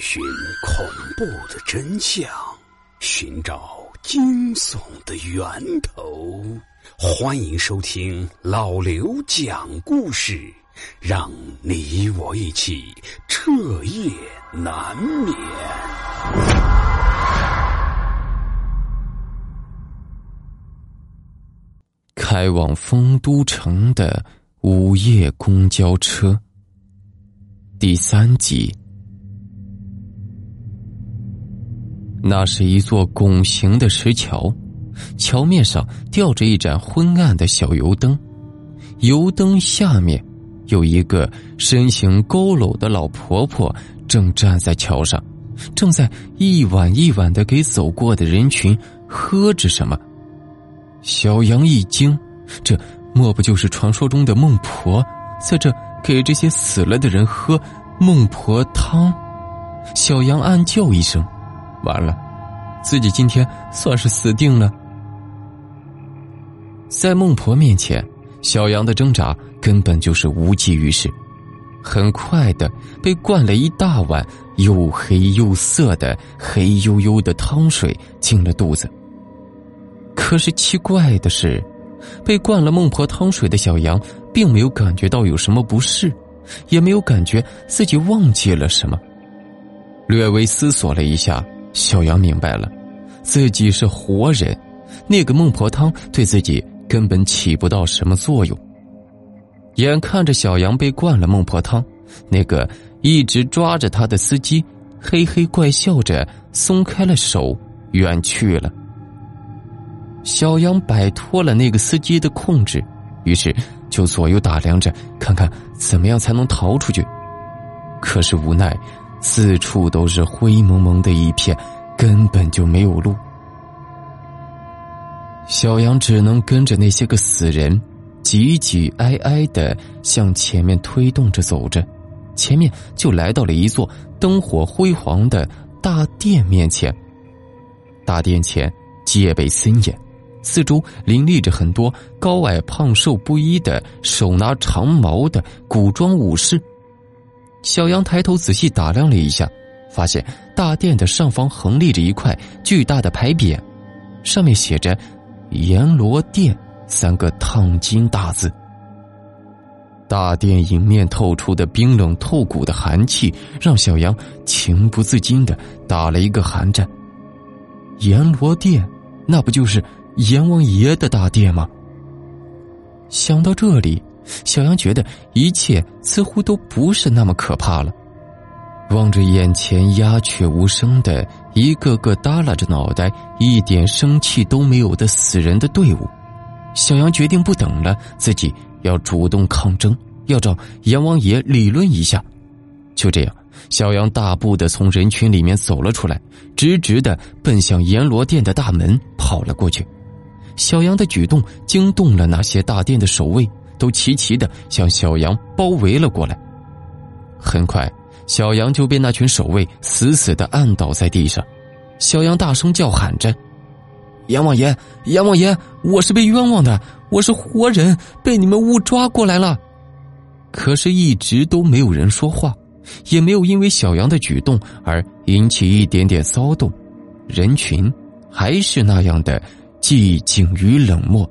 寻恐怖的真相，寻找惊悚的源头。欢迎收听老刘讲故事，让你我一起彻夜难眠。开往丰都城的午夜公交车，第三集。那是一座拱形的石桥，桥面上吊着一盏昏暗的小油灯，油灯下面有一个身形佝偻的老婆婆，正站在桥上，正在一碗一碗的给走过的人群喝着什么。小杨一惊，这莫不就是传说中的孟婆，在这给这些死了的人喝孟婆汤？小杨暗叫一声。完了，自己今天算是死定了。在孟婆面前，小杨的挣扎根本就是无济于事，很快的被灌了一大碗又黑又涩的黑黝黝的汤水进了肚子。可是奇怪的是，被灌了孟婆汤水的小杨并没有感觉到有什么不适，也没有感觉自己忘记了什么。略微思索了一下。小杨明白了，自己是活人，那个孟婆汤对自己根本起不到什么作用。眼看着小杨被灌了孟婆汤，那个一直抓着他的司机嘿嘿怪笑着松开了手，远去了。小杨摆脱了那个司机的控制，于是就左右打量着，看看怎么样才能逃出去。可是无奈。四处都是灰蒙蒙的一片，根本就没有路。小杨只能跟着那些个死人，挤挤挨挨的向前面推动着走着，前面就来到了一座灯火辉煌的大殿面前。大殿前戒备森严，四周林立着很多高矮胖瘦不一的手拿长矛的古装武士。小杨抬头仔细打量了一下，发现大殿的上方横立着一块巨大的牌匾，上面写着“阎罗殿”三个烫金大字。大殿迎面透出的冰冷透骨的寒气，让小杨情不自禁的打了一个寒战。阎罗殿，那不就是阎王爷的大殿吗？想到这里。小杨觉得一切似乎都不是那么可怕了。望着眼前鸦雀无声的一个个耷拉着脑袋、一点生气都没有的死人的队伍，小杨决定不等了，自己要主动抗争，要找阎王爷理论一下。就这样，小杨大步的从人群里面走了出来，直直的奔向阎罗殿的大门跑了过去。小杨的举动惊动了那些大殿的守卫。都齐齐的向小杨包围了过来。很快，小杨就被那群守卫死死的按倒在地上。小杨大声叫喊着：“阎王爷，阎王爷，我是被冤枉的，我是活人，被你们误抓过来了。”可是，一直都没有人说话，也没有因为小杨的举动而引起一点点骚动。人群还是那样的寂静与冷漠。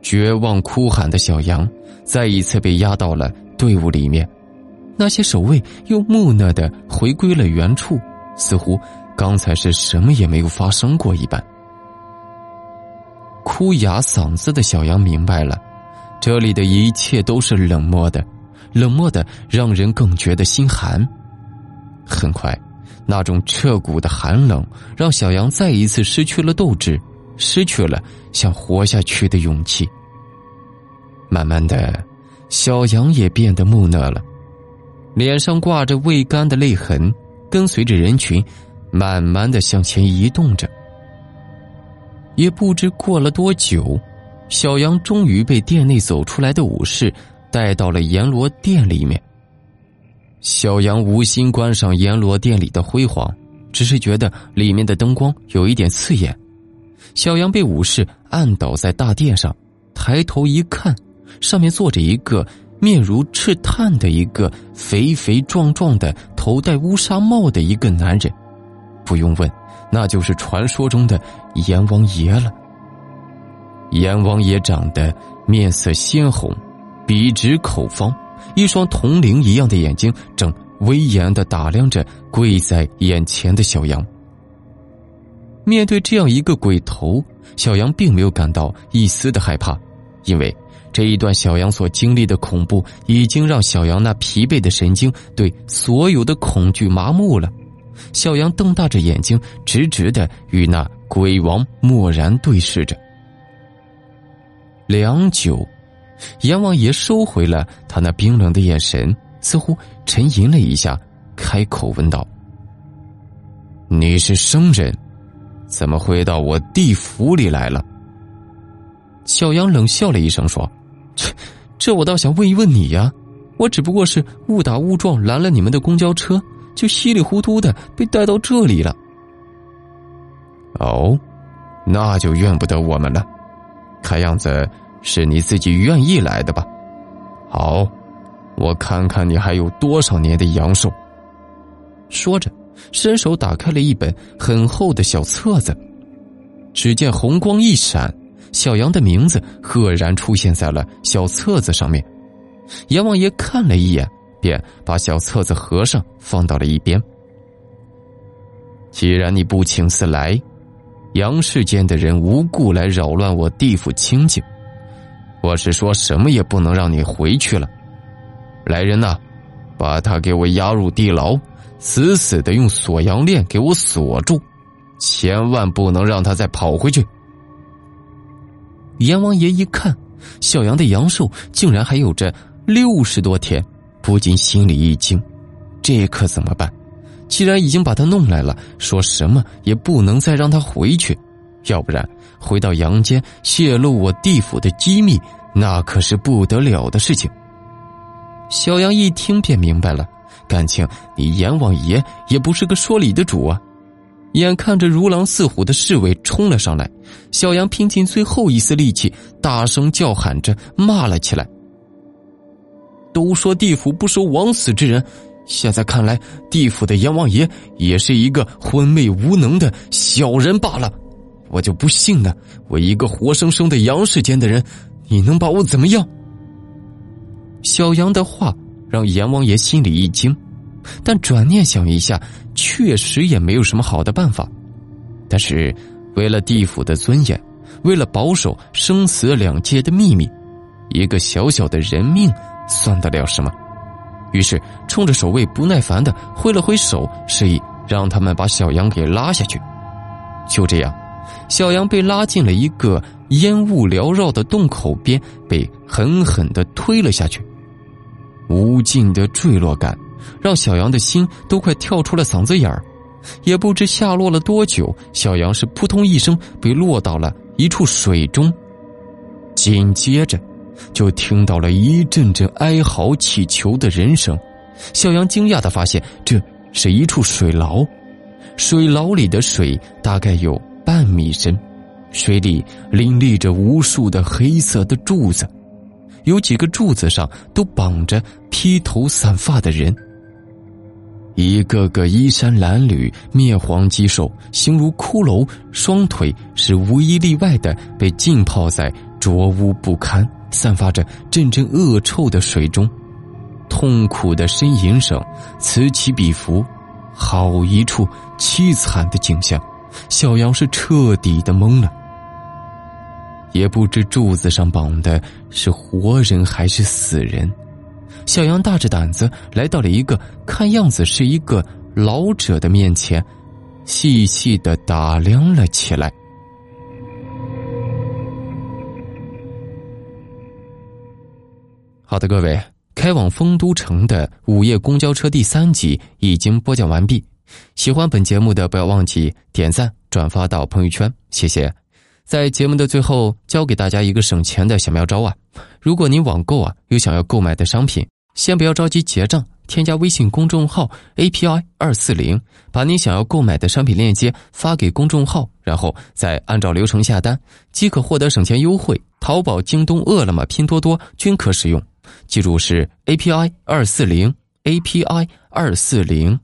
绝望哭喊的小羊再一次被压到了队伍里面，那些守卫又木讷的回归了原处，似乎刚才是什么也没有发生过一般。哭哑嗓子的小羊明白了，这里的一切都是冷漠的，冷漠的让人更觉得心寒。很快，那种彻骨的寒冷让小羊再一次失去了斗志。失去了想活下去的勇气。慢慢的，小杨也变得木讷了，脸上挂着未干的泪痕，跟随着人群，慢慢的向前移动着。也不知过了多久，小杨终于被店内走出来的武士带到了阎罗殿里面。小杨无心观赏阎罗殿里的辉煌，只是觉得里面的灯光有一点刺眼。小杨被武士按倒在大殿上，抬头一看，上面坐着一个面如赤炭的一个肥肥壮壮的、头戴乌纱帽的一个男人。不用问，那就是传说中的阎王爷了。阎王爷长得面色鲜红，笔直口方，一双铜铃一样的眼睛正威严的打量着跪在眼前的小杨。面对这样一个鬼头，小杨并没有感到一丝的害怕，因为这一段小杨所经历的恐怖，已经让小杨那疲惫的神经对所有的恐惧麻木了。小杨瞪大着眼睛，直直的与那鬼王默然对视着。良久，阎王爷收回了他那冰冷的眼神，似乎沉吟了一下，开口问道：“你是生人？”怎么会到我地府里来了？小杨冷笑了一声说：“这，我倒想问一问你呀。我只不过是误打误撞拦了你们的公交车，就稀里糊涂的被带到这里了。”哦，那就怨不得我们了。看样子是你自己愿意来的吧？好，我看看你还有多少年的阳寿。说着。伸手打开了一本很厚的小册子，只见红光一闪，小杨的名字赫然出现在了小册子上面。阎王爷看了一眼，便把小册子合上，放到了一边。既然你不请自来，阳世间的人无故来扰乱我地府清静，我是说什么也不能让你回去了。来人呐，把他给我押入地牢。死死的用锁阳链给我锁住，千万不能让他再跑回去。阎王爷一看，小杨的阳寿竟然还有着六十多天，不禁心里一惊，这可怎么办？既然已经把他弄来了，说什么也不能再让他回去，要不然回到阳间泄露我地府的机密，那可是不得了的事情。小杨一听便明白了。感情你阎王爷也不是个说理的主啊！眼看着如狼似虎的侍卫冲了上来，小杨拼尽最后一丝力气，大声叫喊着骂了起来：“都说地府不收枉死之人，现在看来，地府的阎王爷也是一个昏昧无能的小人罢了！我就不信呢，我一个活生生的阳世间的人，你能把我怎么样？”小杨的话。让阎王爷心里一惊，但转念想一下，确实也没有什么好的办法。但是，为了地府的尊严，为了保守生死两界的秘密，一个小小的人命算得了什么？于是，冲着守卫不耐烦的挥了挥手，示意让他们把小杨给拉下去。就这样，小杨被拉进了一个烟雾缭绕的洞口边，被狠狠的推了下去。无尽的坠落感，让小杨的心都快跳出了嗓子眼儿。也不知下落了多久，小杨是扑通一声被落到了一处水中。紧接着，就听到了一阵阵哀嚎乞求的人声。小杨惊讶的发现，这是一处水牢。水牢里的水大概有半米深，水里林立着无数的黑色的柱子。有几个柱子上都绑着披头散发的人，一个个衣衫褴褛、面黄肌瘦、形如骷髅，双腿是无一例外的被浸泡在浊污不堪、散发着阵阵恶臭的水中，痛苦的呻吟声此起彼伏，好一处凄惨的景象！小杨是彻底的懵了。也不知柱子上绑的是活人还是死人，小杨大着胆子来到了一个看样子是一个老者的面前，细细的打量了起来。好的，各位，开往丰都城的午夜公交车第三集已经播讲完毕，喜欢本节目的不要忘记点赞转发到朋友圈，谢谢。在节目的最后，教给大家一个省钱的小妙招啊！如果您网购啊有想要购买的商品，先不要着急结账，添加微信公众号 API 二四零，把你想要购买的商品链接发给公众号，然后再按照流程下单，即可获得省钱优惠。淘宝、京东、饿了么、拼多多均可使用。记住是 API 二四零 API 二四零。